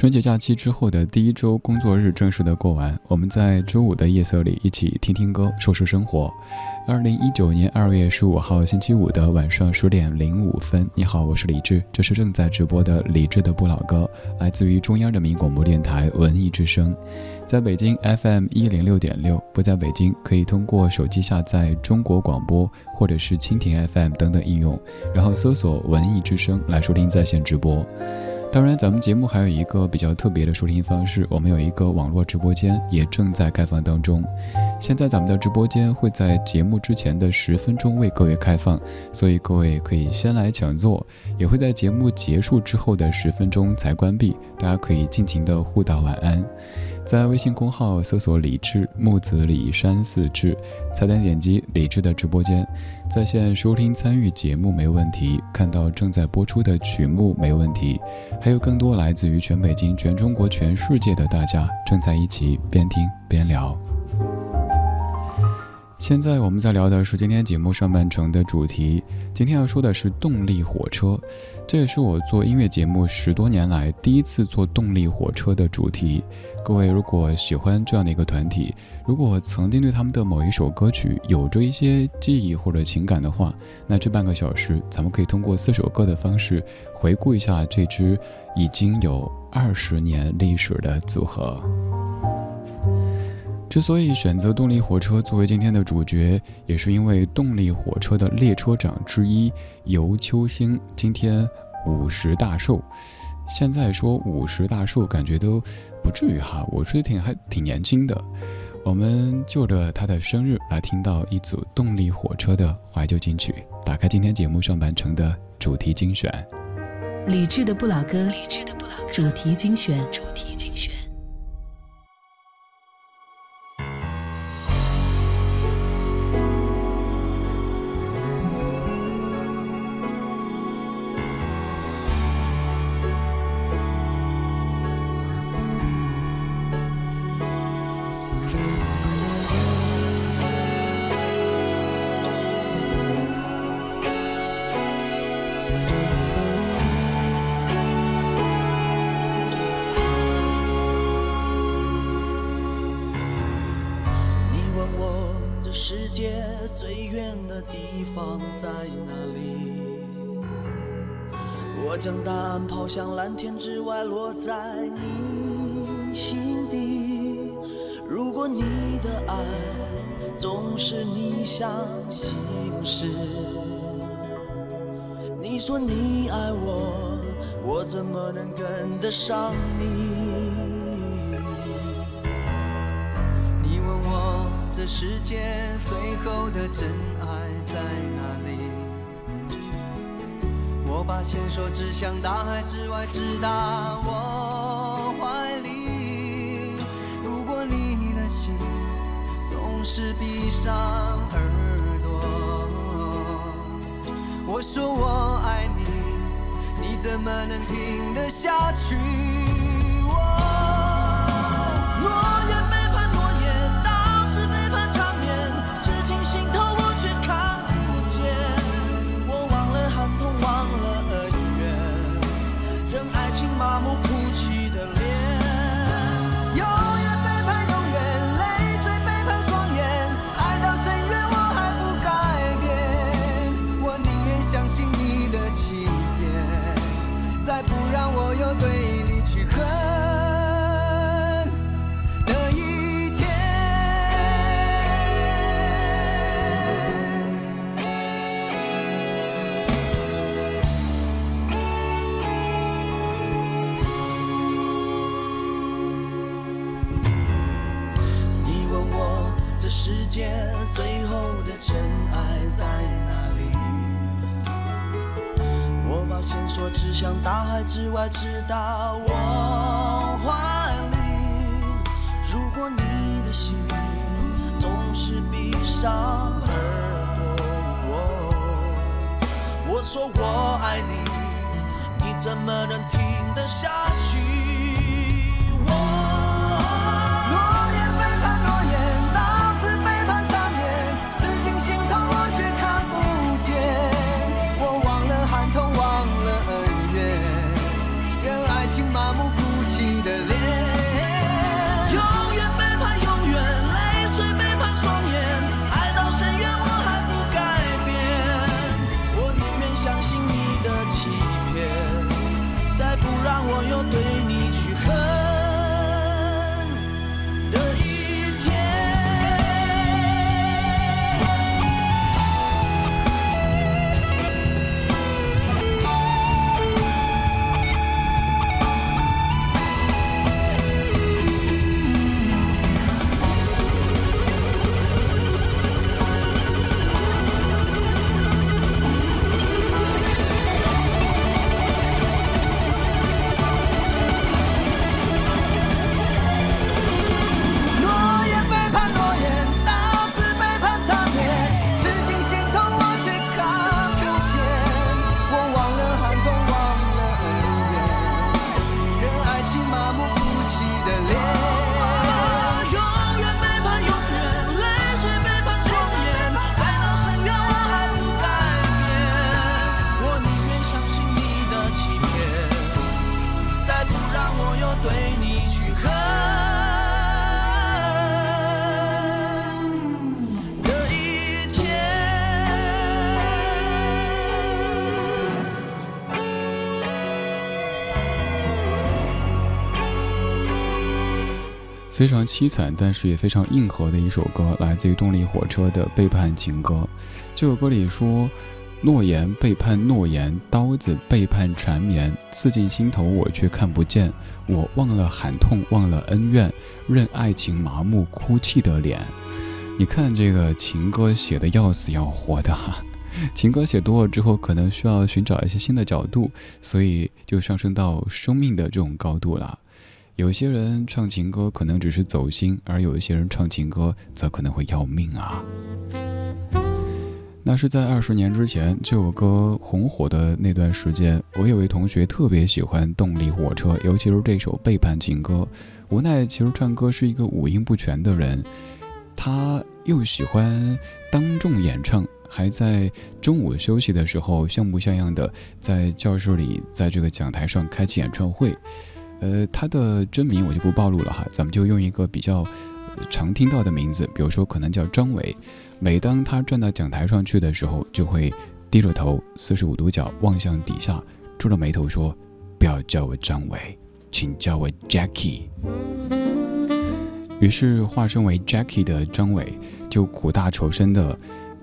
春节假期之后的第一周工作日正式的过完，我们在周五的夜色里一起听听歌，说说生活。二零一九年二月十五号星期五的晚上十点零五分，你好，我是李志，这是正在直播的李志的不老歌，来自于中央人民广播电台文艺之声，在北京 FM 一零六点六，不在北京可以通过手机下载中国广播或者是蜻蜓 FM 等等应用，然后搜索文艺之声来收听在线直播。当然，咱们节目还有一个比较特别的收听方式，我们有一个网络直播间，也正在开放当中。现在咱们的直播间会在节目之前的十分钟为各位开放，所以各位可以先来抢座，也会在节目结束之后的十分钟才关闭，大家可以尽情的互道晚安。在微信公号搜索“李智木子李山四志”，菜单点击“李智的直播间”，在线收听参与节目没问题，看到正在播出的曲目没问题，还有更多来自于全北京、全中国、全世界的大家正在一起边听边聊。现在我们在聊的是今天节目上半程的主题。今天要说的是动力火车，这也是我做音乐节目十多年来第一次做动力火车的主题。各位如果喜欢这样的一个团体，如果曾经对他们的某一首歌曲有着一些记忆或者情感的话，那这半个小时咱们可以通过四首歌的方式回顾一下这支已经有二十年历史的组合。之所以选择动力火车作为今天的主角，也是因为动力火车的列车长之一尤秋兴今天五十大寿。现在说五十大寿，感觉都不至于哈，我觉得挺还挺年轻的。我们就着他的生日来听到一组动力火车的怀旧金曲，打开今天节目上半程的主题精选。理智的不老歌，理智的不老歌，主题精选，主题精选。你问我这世界最远的地方在哪里？我将答案抛向蓝天之外落在你心底。如果你的爱总是逆向行驶说你爱我，我怎么能跟得上你？你问我这世界最后的真爱在哪里？我把线索指向大海之外，直达我怀里。如果你的心总是闭上耳，我说我爱你，你怎么能听得下去？我海之外，直到我怀里。如果你的心总是闭上耳朵，我说我爱你，你怎么能听得下去？非常凄惨，但是也非常硬核的一首歌，来自于动力火车的《背叛情歌》。这首歌里说：“诺言背叛诺言，刀子背叛缠绵，刺进心头我却看不见。我忘了喊痛，忘了恩怨，任爱情麻木哭泣的脸。”你看这个情歌写的要死要活的哈，情歌写多了之后，可能需要寻找一些新的角度，所以就上升到生命的这种高度了。有些人唱情歌可能只是走心，而有一些人唱情歌则可能会要命啊。那是在二十年之前，这首歌红火的那段时间，我有位同学特别喜欢动力火车，尤其是这首《背叛情歌》。无奈其实唱歌是一个五音不全的人，他又喜欢当众演唱，还在中午休息的时候像模像样的在教室里，在这个讲台上开启演唱会。呃，他的真名我就不暴露了哈，咱们就用一个比较常听到的名字，比如说可能叫张伟。每当他站到讲台上去的时候，就会低着头，四十五度角望向底下，皱着眉头说：“不要叫我张伟，请叫我 Jackie。”于是化身为 Jackie 的张伟就苦大仇深地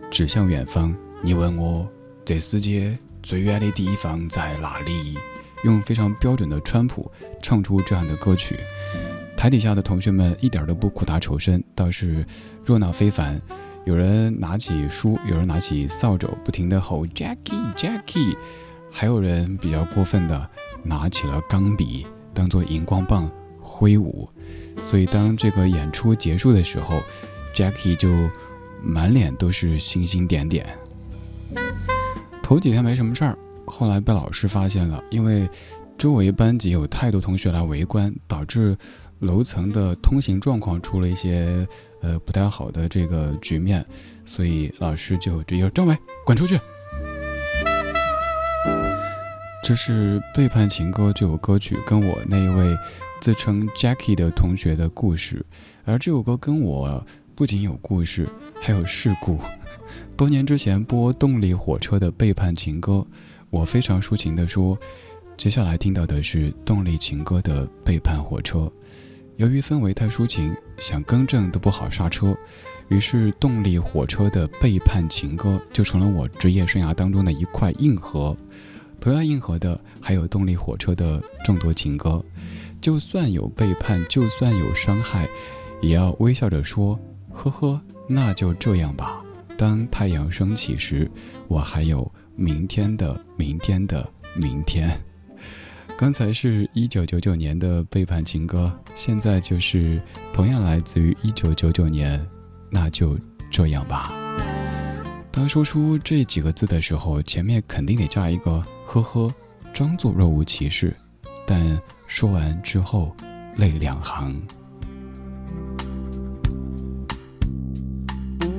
指向远方：“你问我，这世界最远的地方在哪里？”用非常标准的川普唱出这样的歌曲，台底下的同学们一点都不苦大仇深，倒是热闹非凡。有人拿起书，有人拿起扫帚，不停地吼 Jackie Jackie，还有人比较过分的拿起了钢笔当做荧光棒挥舞。所以当这个演出结束的时候，Jackie 就满脸都是星星点点。头几天没什么事儿。后来被老师发现了，因为周围班级有太多同学来围观，导致楼层的通行状况出了一些呃不太好的这个局面，所以老师就直接张伟滚出去。这是背叛情歌这首歌曲跟我那一位自称 Jackie 的同学的故事，而这首歌跟我不仅有故事，还有事故。多年之前播动力火车的背叛情歌。我非常抒情地说，接下来听到的是动力情歌的背叛火车。由于氛围太抒情，想更正都不好刹车，于是动力火车的背叛情歌就成了我职业生涯当中的一块硬核。同样硬核的还有动力火车的众多情歌，就算有背叛，就算有伤害，也要微笑着说呵呵，那就这样吧。当太阳升起时，我还有明天的明天的明天。刚才是一九九九年的背叛情歌，现在就是同样来自于一九九九年，那就这样吧。当说出这几个字的时候，前面肯定得加一个呵呵，装作若无其事，但说完之后，泪两行。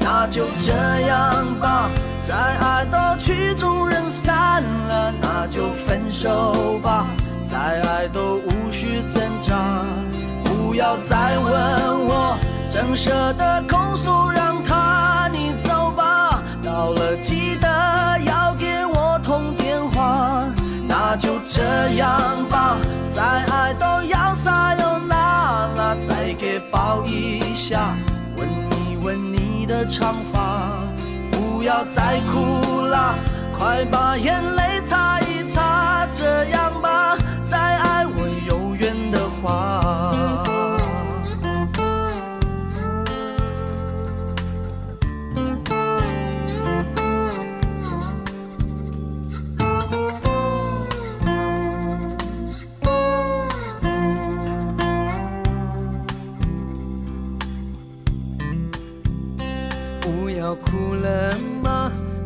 那就这样吧，再爱到曲终人散了，那就分手吧，再爱都无需挣扎。不要再问我，怎舍得控诉，让他你走吧。到了记得要给我通电话。那就这样吧，再爱都要撒又那拉，再给抱一下，长发。不要再哭啦，快把眼泪擦一擦。这样吧，再爱我有缘的话。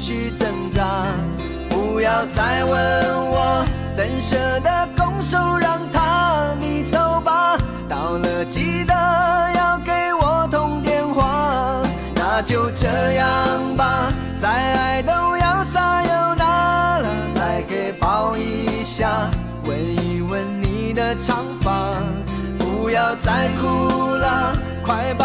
去挣扎。不要再问我，怎舍得拱手让他你走吧。到了记得要给我通电话。那就这样吧，再爱都要撒又那了，再给抱一下，吻一吻你。你的长发，不要再哭了，快把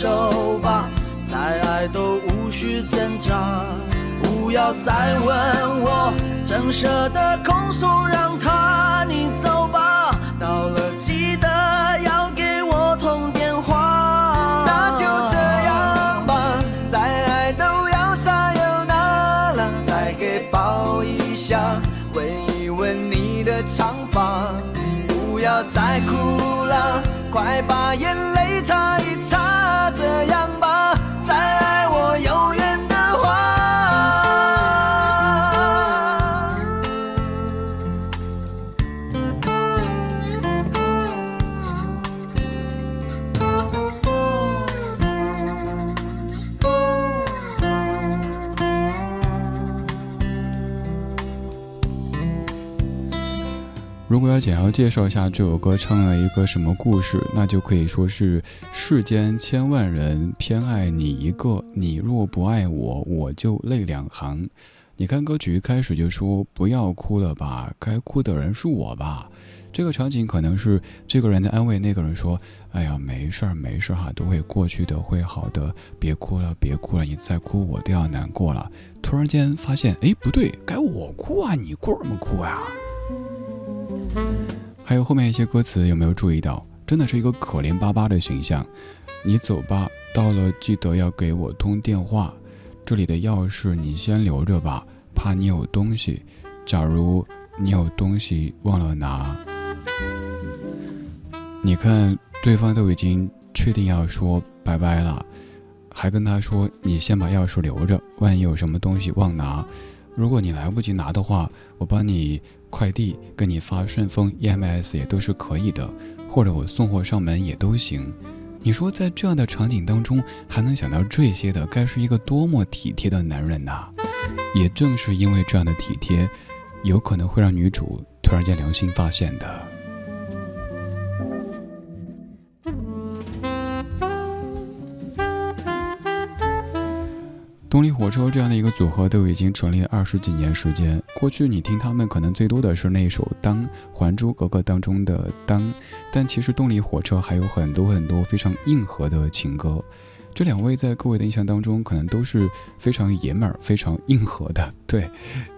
手吧。再爱都无需挣扎。不要再问我，怎舍得控诉，让他你走吧。到了记得要给我通电话。那就这样吧，再爱都要撒又那拉，再给抱一下，吻一吻你的长发。不要再哭了，快把眼泪擦一如果要简要介绍一下这首歌唱了一个什么故事，那就可以说是世间千万人偏爱你一个，你若不爱我，我就泪两行。你看歌曲一开始就说不要哭了吧，该哭的人是我吧。这个场景可能是这个人的安慰那个人说：“哎呀，没事儿没事儿哈，都会过去的，会好的，别哭了别哭了，你再哭我都要难过了。”突然间发现，哎，不对，该我哭啊，你哭什么哭呀？还有后面一些歌词有没有注意到？真的是一个可怜巴巴的形象。你走吧，到了记得要给我通电话。这里的钥匙你先留着吧，怕你有东西。假如你有东西忘了拿，你看对方都已经确定要说拜拜了，还跟他说你先把钥匙留着，万一有什么东西忘拿，如果你来不及拿的话，我帮你快递，给你发顺丰 EMS 也都是可以的，或者我送货上门也都行。你说，在这样的场景当中，还能想到这些的，该是一个多么体贴的男人呐！也正是因为这样的体贴，有可能会让女主突然间良心发现的。动力火车这样的一个组合都已经成立了二十几年时间。过去你听他们可能最多的是那首《当》，《还珠格格》当中的《当》，但其实动力火车还有很多很多非常硬核的情歌。这两位在各位的印象当中，可能都是非常爷们儿、非常硬核的。对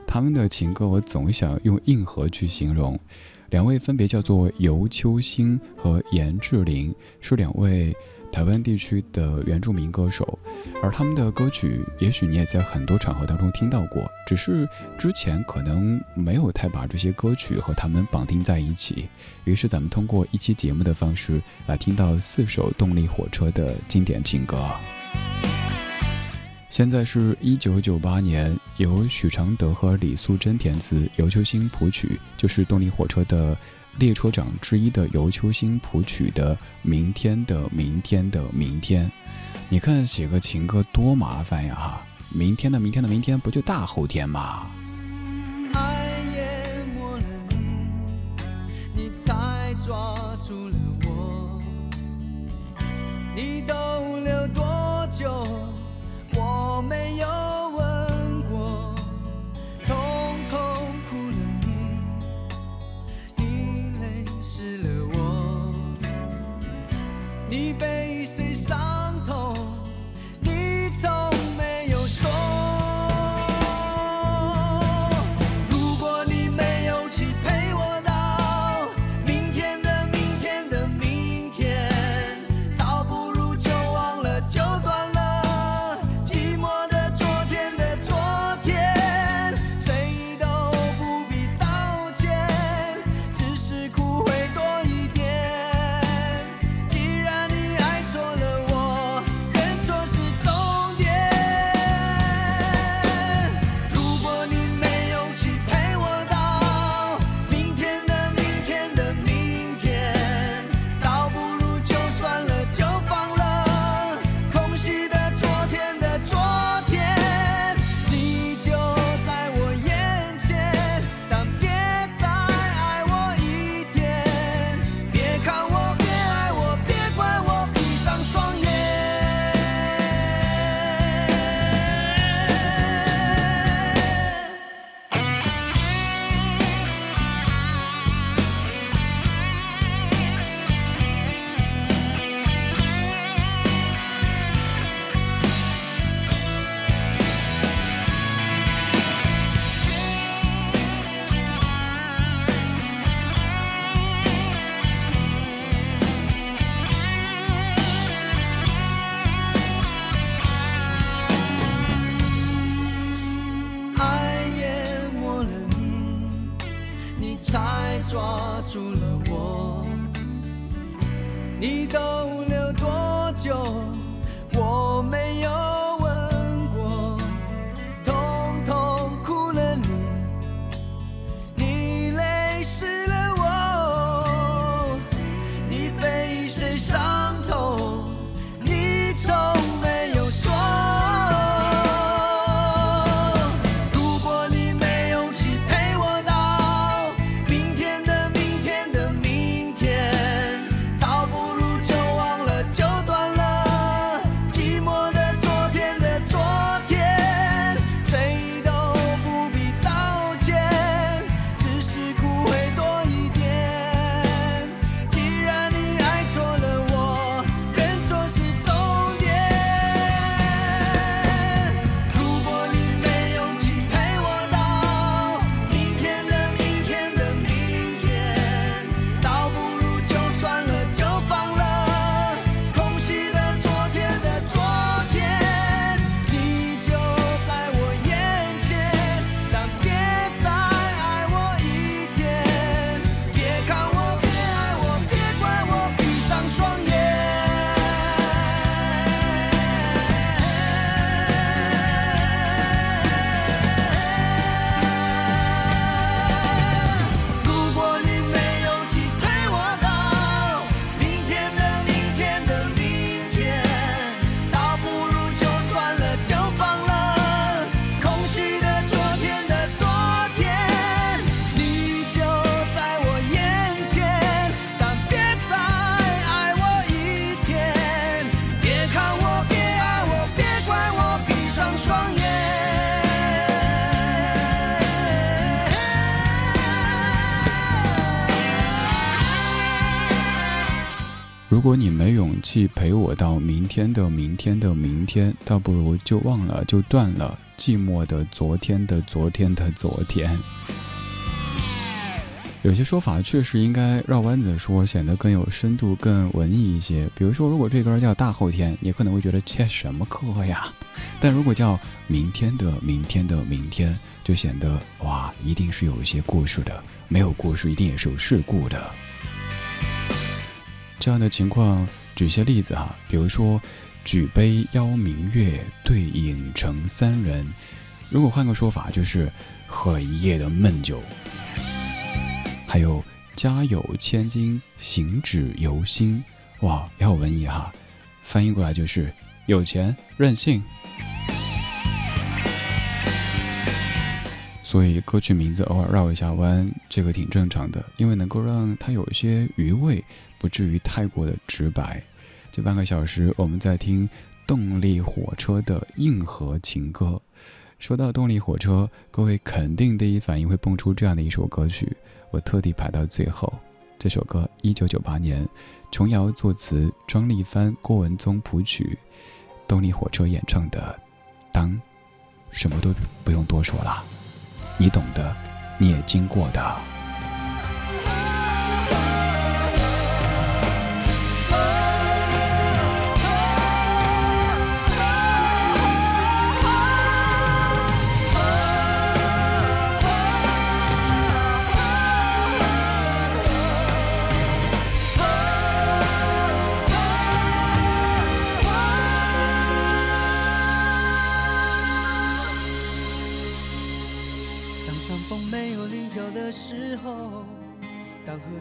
他们的情歌，我总想用硬核去形容。两位分别叫做尤秋兴和严志玲，是两位。台湾地区的原住民歌手，而他们的歌曲，也许你也在很多场合当中听到过，只是之前可能没有太把这些歌曲和他们绑定在一起。于是咱们通过一期节目的方式来听到四首动力火车的经典情歌。现在是一九九八年，由许常德和李素贞填词，尤秋兴谱曲，就是动力火车的。列车长之一的尤秋兴谱曲的《明天的明天的明天》，你看写个情歌多麻烦呀！哈，明天的明天的明天不就大后天吗？爱淹没了你，才抓住了我。你逗留多久？我没有。如果你没勇气陪我到明天的明天的明天，倒不如就忘了，就断了。寂寞的昨天的昨天的昨天。有些说法确实应该绕弯子说，显得更有深度、更文艺一些。比如说，如果这歌叫大后天，你可能会觉得切什么课呀？但如果叫明天的明天的明天，就显得哇，一定是有一些故事的。没有故事，一定也是有事故的。这样的情况，举些例子哈，比如说，举杯邀明月，对影成三人。如果换个说法，就是喝了一夜的闷酒。还有家有千金，行止由心，哇，也好文艺哈！翻译过来就是有钱任性。所以歌曲名字偶尔绕一下弯，这个挺正常的，因为能够让它有一些余味，不至于太过的直白。这半个小时，我们在听动力火车的硬核情歌。说到动力火车，各位肯定第一反应会蹦出这样的一首歌曲。我特地排到最后，这首歌一九九八年，琼瑶作词，庄丽帆、郭文宗谱曲，动力火车演唱的《当》，什么都不用多说了，你懂的，你也经过的。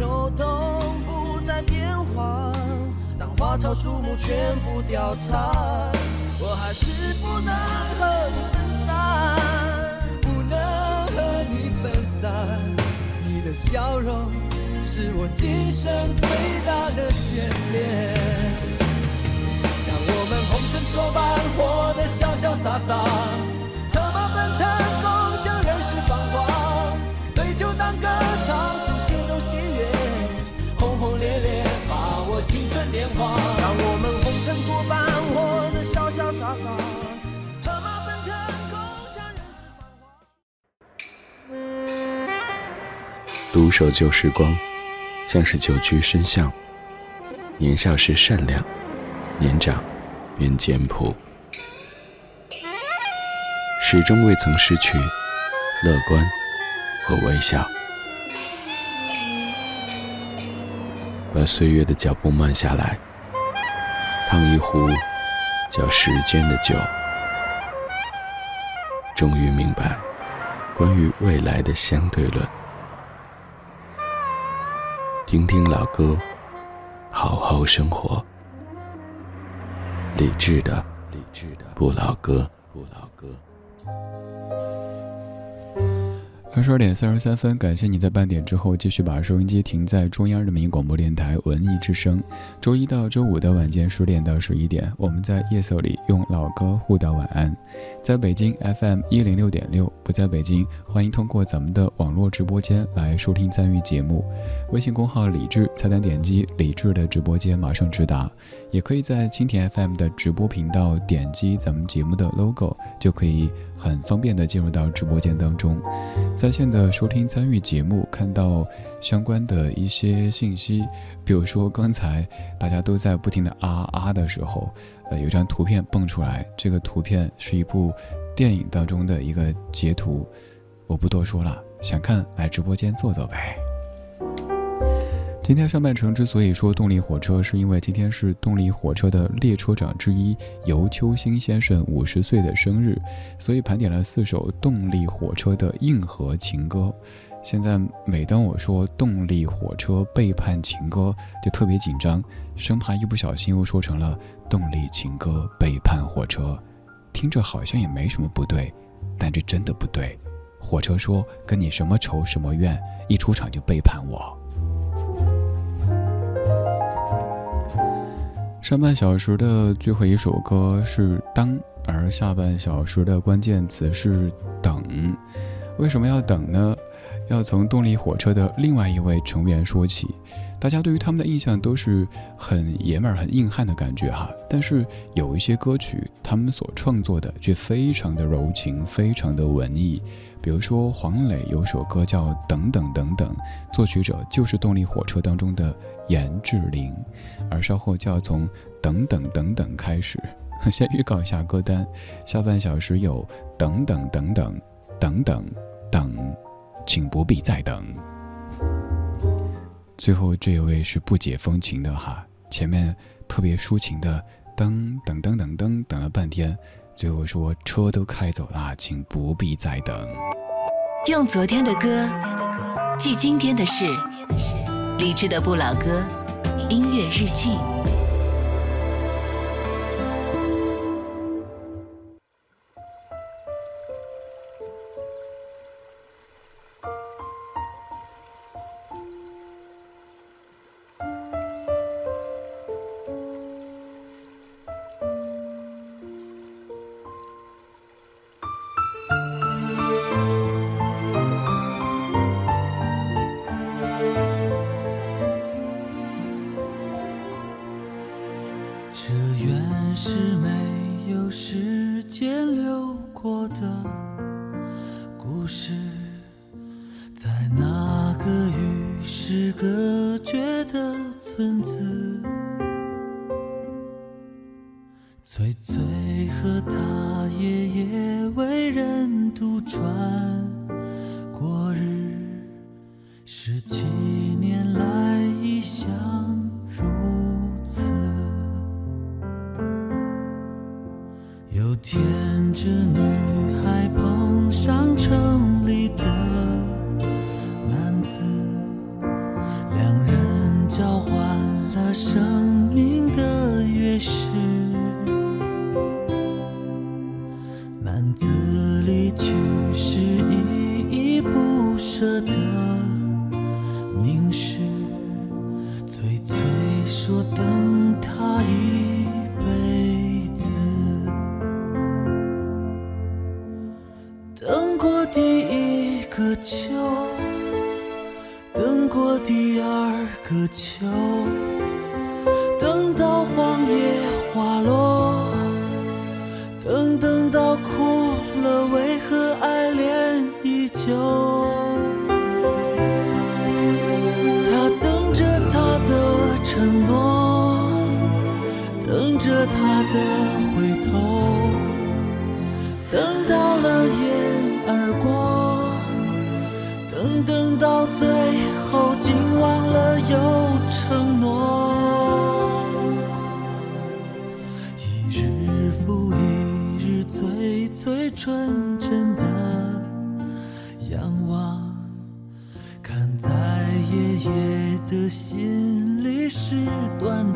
秋冬不再变换，当花草树木全部凋残，我还是不能和你分散，不能和你分散。你的笑容是我今生最大的眷恋。让我们红尘作伴，活得潇潇洒洒，策马奔腾，共享人世繁华，对酒当歌，策马奔腾，共享人世繁华。独守旧时光，像是久居深巷。年少时善良，年长便简朴，始终未曾失去乐观和微笑。把岁月的脚步慢下来，烫一壶叫时间的酒，终于明白关于未来的相对论。听听老歌，好好生活。理智的，理智的不老歌，不老歌。二十二点三十三分，感谢你在半点之后继续把收音机停在中央人民广播电台文艺之声。周一到周五的晚间十点到十一点，我们在夜色里用老歌互道晚安。在北京 FM 一零六点六，不在北京，欢迎通过咱们的网络直播间来收听参与节目。微信公号李智，菜单点击李智的直播间，马上直达。也可以在蜻蜓 FM 的直播频道点击咱们节目的 logo，就可以很方便的进入到直播间当中，在线的收听参与节目，看到相关的一些信息，比如说刚才大家都在不停的啊啊的时候，呃，有张图片蹦出来，这个图片是一部电影当中的一个截图，我不多说了，想看来直播间坐坐呗。今天上半程之所以说动力火车，是因为今天是动力火车的列车长之一尤秋兴先生五十岁的生日，所以盘点了四首动力火车的硬核情歌。现在每当我说动力火车背叛情歌，就特别紧张，生怕一不小心又说成了动力情歌背叛火车，听着好像也没什么不对，但这真的不对。火车说跟你什么仇什么怨，一出场就背叛我。上半小时的最后一首歌是“当”，而下半小时的关键词是“等”。为什么要等呢？要从动力火车的另外一位成员说起。大家对于他们的印象都是很爷们儿、很硬汉的感觉哈。但是有一些歌曲，他们所创作的却非常的柔情，非常的文艺。比如说黄磊有首歌叫《等等等等》，作曲者就是动力火车当中的严志玲。而稍后就要从《等等等等》开始，先预告一下歌单：下半小时有《等等等等等等等》，请不必再等。最后这一位是不解风情的哈，前面特别抒情的噔噔噔噔噔等了半天，最后说车都开走了，请不必再等。用昨天的歌记今天的事，理智的不老歌，音乐日记。秋等过第二个秋等到黄叶花落等等到哭了为何爱恋依旧。他等着他的承诺等着他的最后，竟忘了有承诺。一日复一日，最最纯真的仰望，看在爷爷的心里是断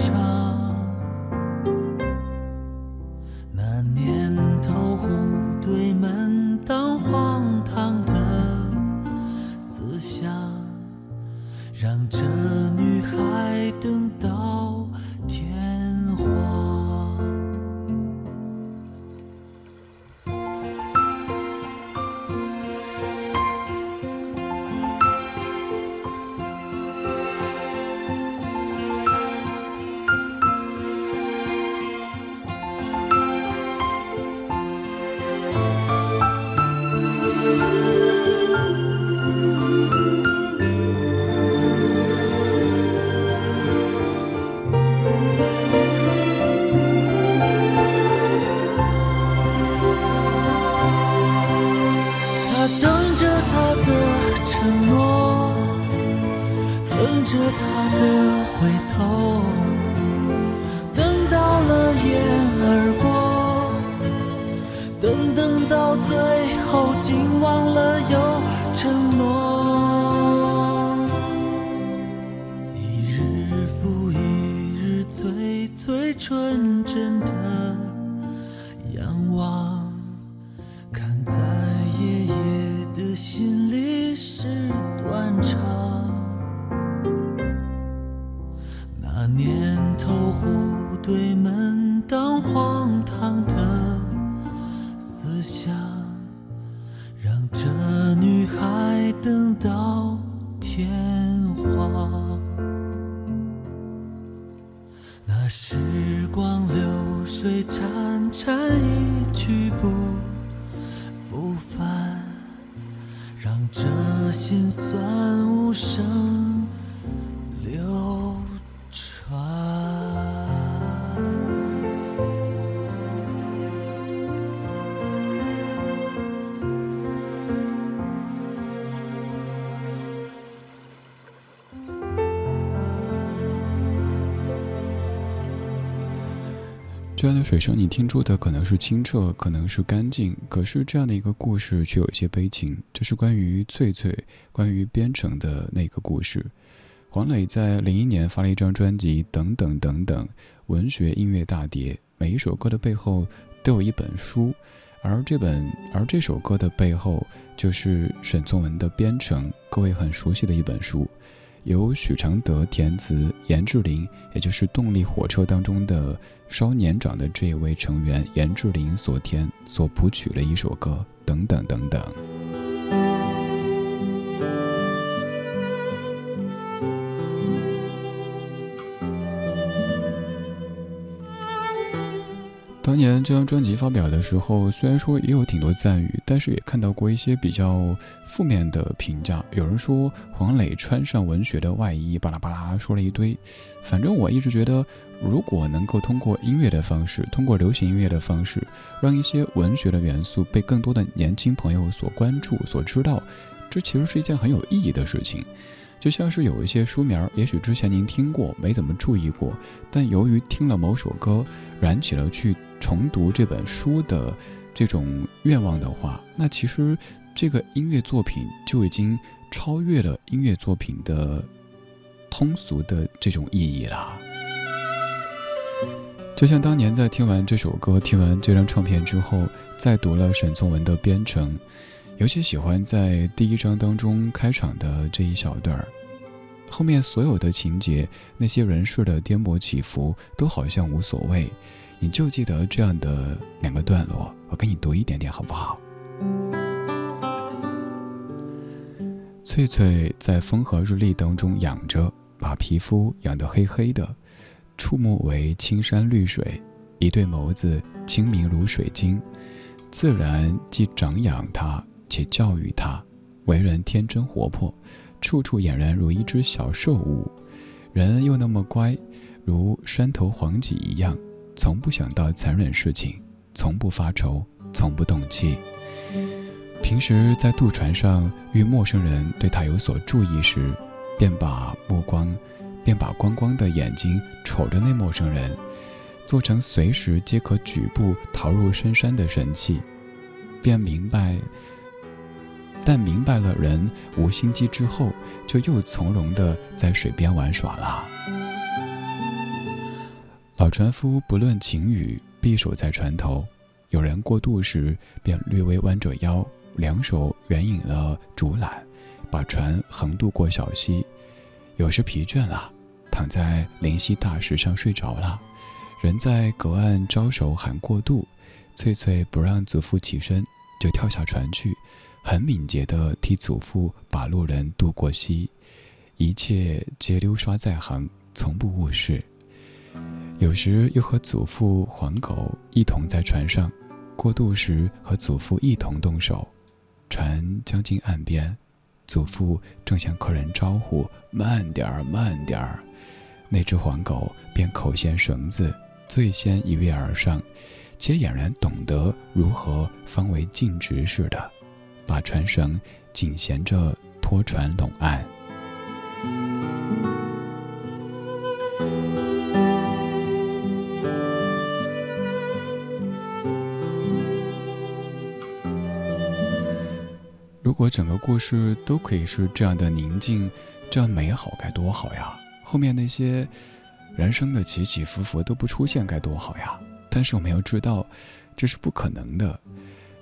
这样的水声，你听出的可能是清澈，可能是干净，可是这样的一个故事却有一些悲情。这是关于翠翠，关于编程的那个故事。黄磊在零一年发了一张专辑《等等等等》，文学音乐大碟，每一首歌的背后都有一本书，而这本而这首歌的背后就是沈从文的《编程》，各位很熟悉的一本书。由许常德填词，严志林，也就是动力火车当中的稍年长的这一位成员严志林所填所谱曲的一首歌，等等等等。当年这张专辑发表的时候，虽然说也有挺多赞誉，但是也看到过一些比较负面的评价。有人说黄磊穿上文学的外衣，巴拉巴拉说了一堆。反正我一直觉得，如果能够通过音乐的方式，通过流行音乐的方式，让一些文学的元素被更多的年轻朋友所关注、所知道，这其实是一件很有意义的事情。就像是有一些书名，也许之前您听过，没怎么注意过，但由于听了某首歌，燃起了去重读这本书的这种愿望的话，那其实这个音乐作品就已经超越了音乐作品的通俗的这种意义了。就像当年在听完这首歌、听完这张唱片之后，再读了沈从文的《编程》。尤其喜欢在第一章当中开场的这一小段儿，后面所有的情节，那些人事的颠簸起伏都好像无所谓，你就记得这样的两个段落，我给你读一点点好不好？翠翠在风和日丽当中养着，把皮肤养得黑黑的，触目为青山绿水，一对眸子清明如水晶，自然既长养她。且教育她，为人天真活泼，处处俨然如一只小兽物，人又那么乖，如山头黄麂一样，从不想到残忍事情，从不发愁，从不动气。平时在渡船上遇陌生人对他有所注意时，便把目光，便把光光的眼睛瞅着那陌生人，做成随时皆可举步逃入深山的神器，便明白。但明白了人无心机之后，就又从容地在水边玩耍了。老船夫不论晴雨，必守在船头。有人过渡时，便略微弯着腰。两手援引了竹篮，把船横渡过小溪。有时疲倦了，躺在灵溪大石上睡着了。人在隔岸招手喊过渡，翠翠不让祖父起身，就跳下船去，很敏捷地替祖父把路人渡过溪。一切皆溜刷在行，从不误事。有时又和祖父、黄狗一同在船上过渡时，和祖父一同动手。船将近岸边，祖父正向客人招呼：“慢点儿，慢点儿。”那只黄狗便口衔绳子，最先一跃而上，且俨然懂得如何方为尽职似的，把船绳紧衔着拖船拢岸。如果整个故事都可以是这样的宁静，这样美好，该多好呀！后面那些人生的起起伏伏都不出现，该多好呀！但是我们要知道，这是不可能的。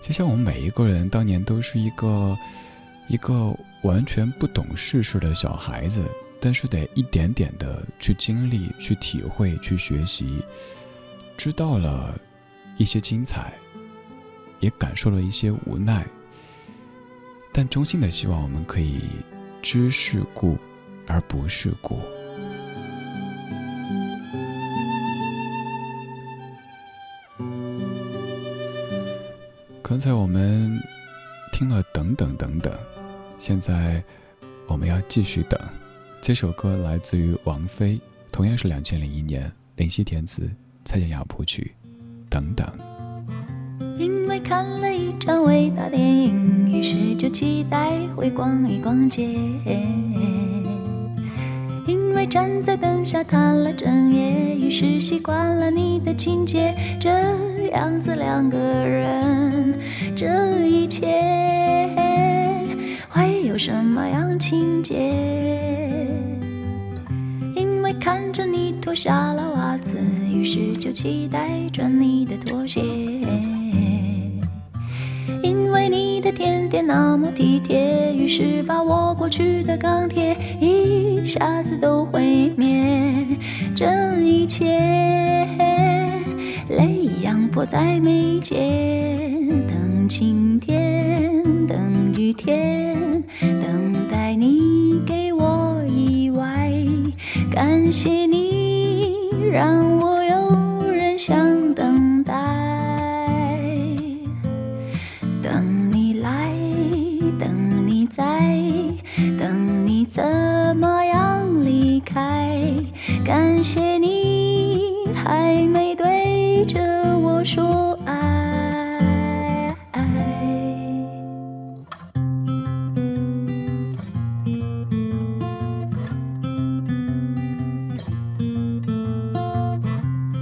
就像我们每一个人当年都是一个一个完全不懂事事的小孩子，但是得一点点的去经历、去体会、去学习，知道了一些精彩，也感受了一些无奈。但衷心的希望我们可以知世故而不是故。刚才我们听了等等等等，现在我们要继续等。这首歌来自于王菲，同样是两千零一年，林夕填词，蔡健雅谱曲，等等。因为看了一场伟大电影，于是就期待会逛一逛街。站在灯下谈了整夜，于是习惯了你的情节。这样子两个人，这一切会有什么样情节？因为看着你脱下了袜子，于是就期待着你的拖鞋。点那么体贴，于是把我过去的钢铁一下子都毁灭。这一切泪一样迫在眉间，等晴天，等雨天，等待你给我意外。感谢你让我感谢你还没对着我说爱。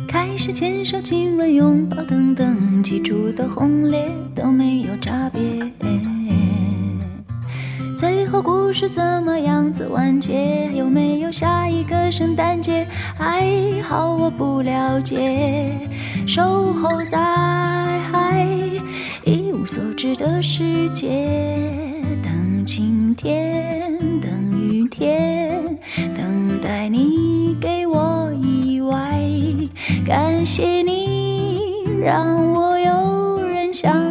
开始牵手、亲吻、拥抱等等，记住的轰烈都没有差是怎么样子完结？有没有下一个圣诞节？还好我不了解。守候在一无所知的世界，等晴天，等雨天，等待你给我意外。感谢你让我有人想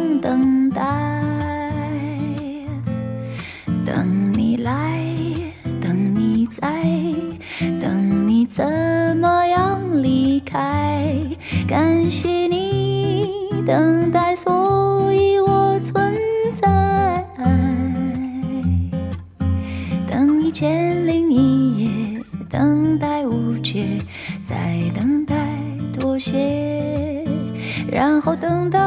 等待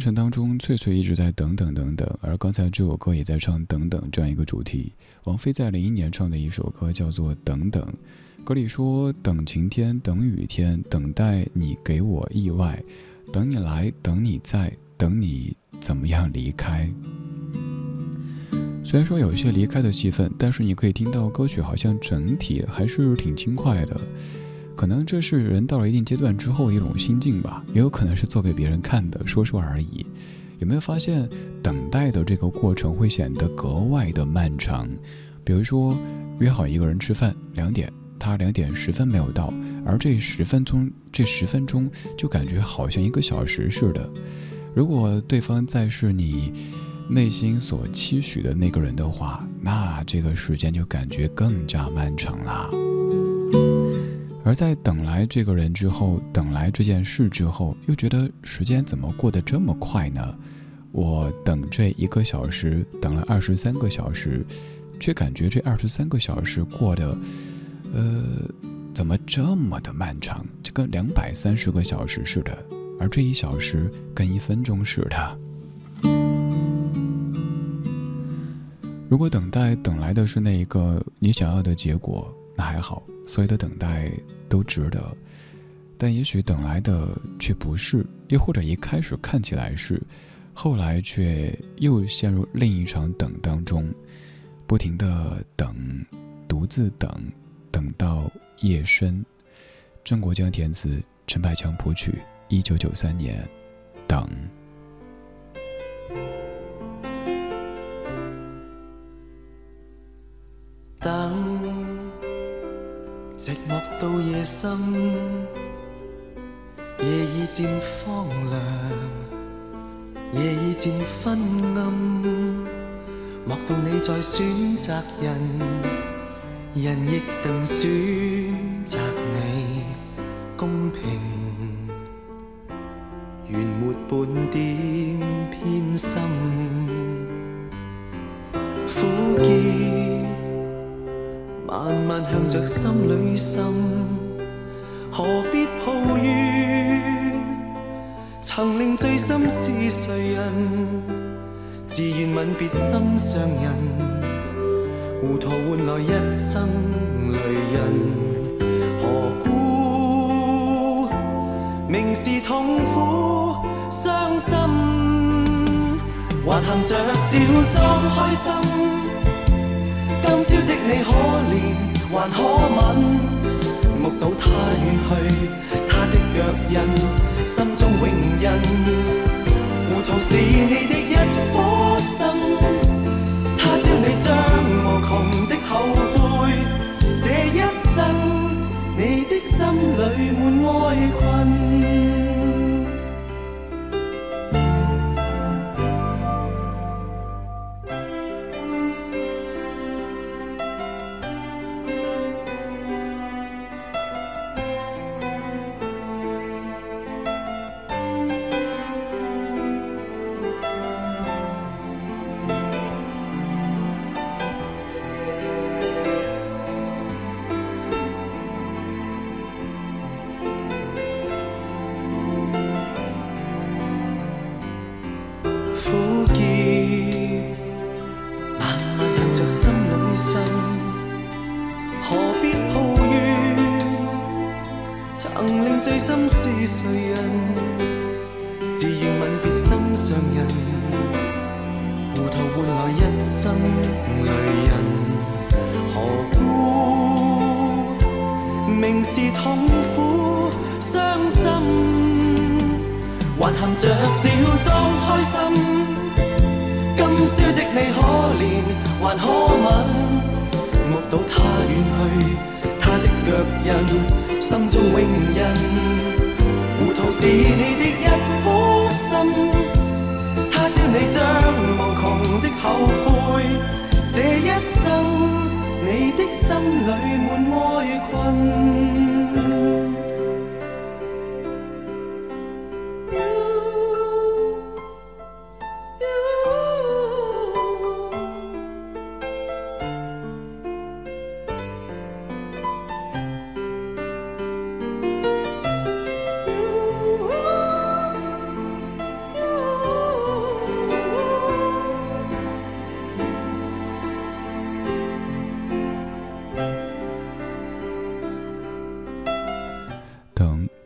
过程当中，翠翠一直在等等等等，而刚才这首歌也在唱等等这样一个主题。王菲在零一年唱的一首歌叫做《等等》，歌里说：等晴天，等雨天，等待你给我意外，等你来，等你在，等你怎么样离开。虽然说有一些离开的戏份，但是你可以听到歌曲好像整体还是挺轻快的。可能这是人到了一定阶段之后的一种心境吧，也有可能是做给别人看的，说说而已。有没有发现，等待的这个过程会显得格外的漫长？比如说，约好一个人吃饭，两点，他两点十分没有到，而这十分钟，这十分钟就感觉好像一个小时似的。如果对方再是你内心所期许的那个人的话，那这个时间就感觉更加漫长啦。而在等来这个人之后，等来这件事之后，又觉得时间怎么过得这么快呢？我等这一个小时，等了二十三个小时，却感觉这二十三个小时过得，呃，怎么这么的漫长？就跟两百三十个小时似的，而这一小时跟一分钟似的。如果等待等来的是那一个你想要的结果，还好。所有的等待都值得，但也许等来的却不是，又或者一开始看起来是，后来却又陷入另一场等当中，不停的等，独自等，等到夜深。郑国江填词，陈百强谱曲，一九九三年，等。到夜深，夜已渐荒凉，夜已渐昏暗。莫道你在选择人，人亦定选择你，公平，原没半点偏心，向着心里渗，何必抱怨？曾令醉心是谁人？自愿吻别心上人，糊涂换来一生泪人。何故明是痛苦伤心，还含着笑装开心？今宵的你可怜还可吻，目睹他远去，他的脚印，心中永印。糊涂是你的一颗心，他朝你将无穷的后悔。这一生，你的心里满哀困。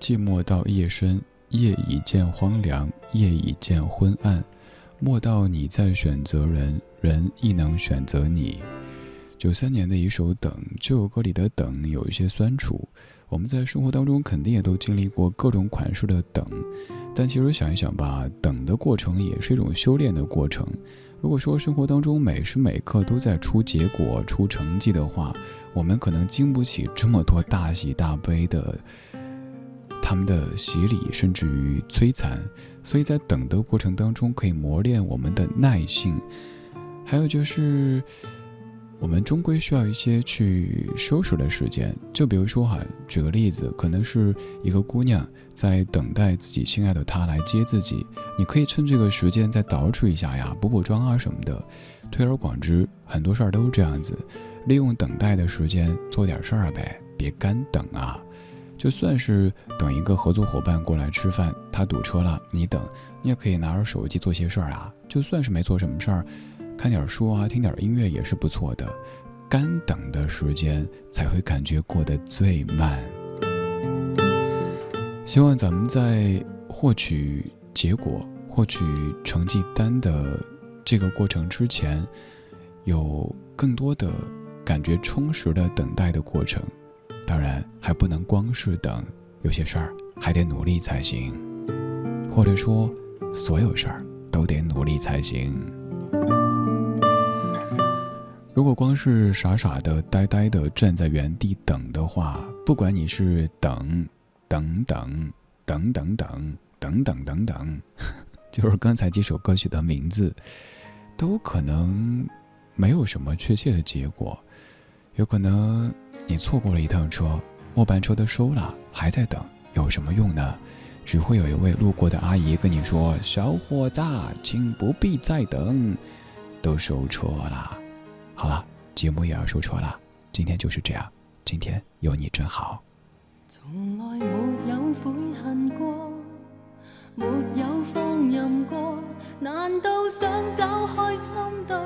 寂寞到夜深，夜已渐荒凉，夜已渐昏暗。莫道你在选择人，人亦能选择你。九三年的一首《等》，这首歌里的“等”有一些酸楚。我们在生活当中肯定也都经历过各种款式的等，但其实想一想吧，等的过程也是一种修炼的过程。如果说生活当中每时每刻都在出结果、出成绩的话，我们可能经不起这么多大喜大悲的。他们的洗礼甚至于摧残，所以在等的过程当中可以磨练我们的耐性。还有就是，我们终归需要一些去收拾的时间。就比如说哈，举个例子，可能是一个姑娘在等待自己心爱的他来接自己，你可以趁这个时间再捯饬一下呀，补补妆啊什么的。推而广之，很多事儿都是这样子，利用等待的时间做点事儿呗，别干等啊。就算是等一个合作伙伴过来吃饭，他堵车了，你等，你也可以拿着手机做些事儿啊。就算是没做什么事儿，看点书啊，听点音乐也是不错的。干等的时间才会感觉过得最慢。希望咱们在获取结果、获取成绩单的这个过程之前，有更多的感觉充实的等待的过程。当然还不能光是等，有些事儿还得努力才行，或者说，所有事儿都得努力才行。如果光是傻傻的、呆呆的站在原地等的话，不管你是等、等等、等等等、等等等等，就是刚才几首歌曲的名字，都可能没有什么确切的结果，有可能。你错过了一趟车，末班车都收了，还在等，有什么用呢？只会有一位路过的阿姨跟你说：“小伙子，请不必再等，都收车了。”好了，节目也要收车了，今天就是这样，今天有你真好。从来没有悔恨过，没有放任过，难道想找开心都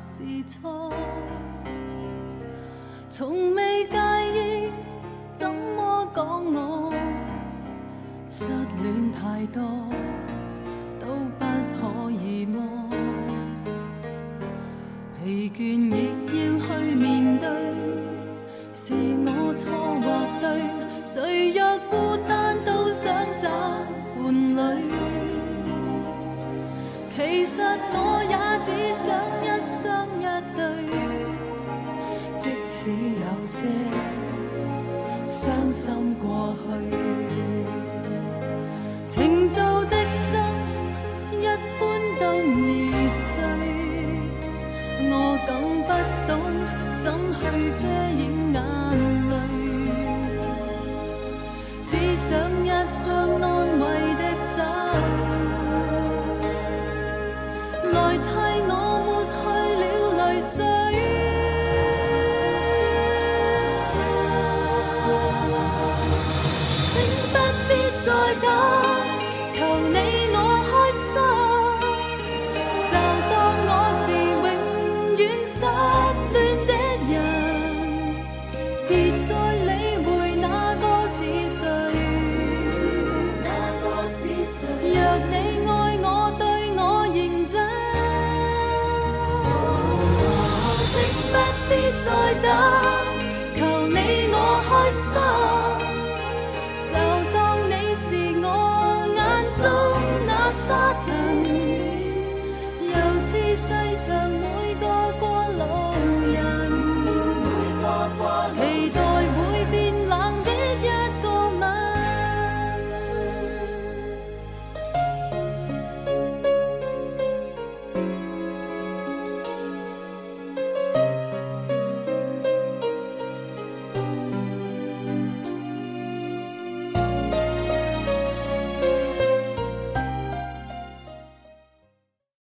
是错？从未介意怎么讲我失恋太多，都不可以么？疲倦亦要去面对，是我错或对？谁若孤单都想找伴侣，其实我也只想一生一对。即使有些伤心过去，情造的心一般都易碎，我更不懂怎去遮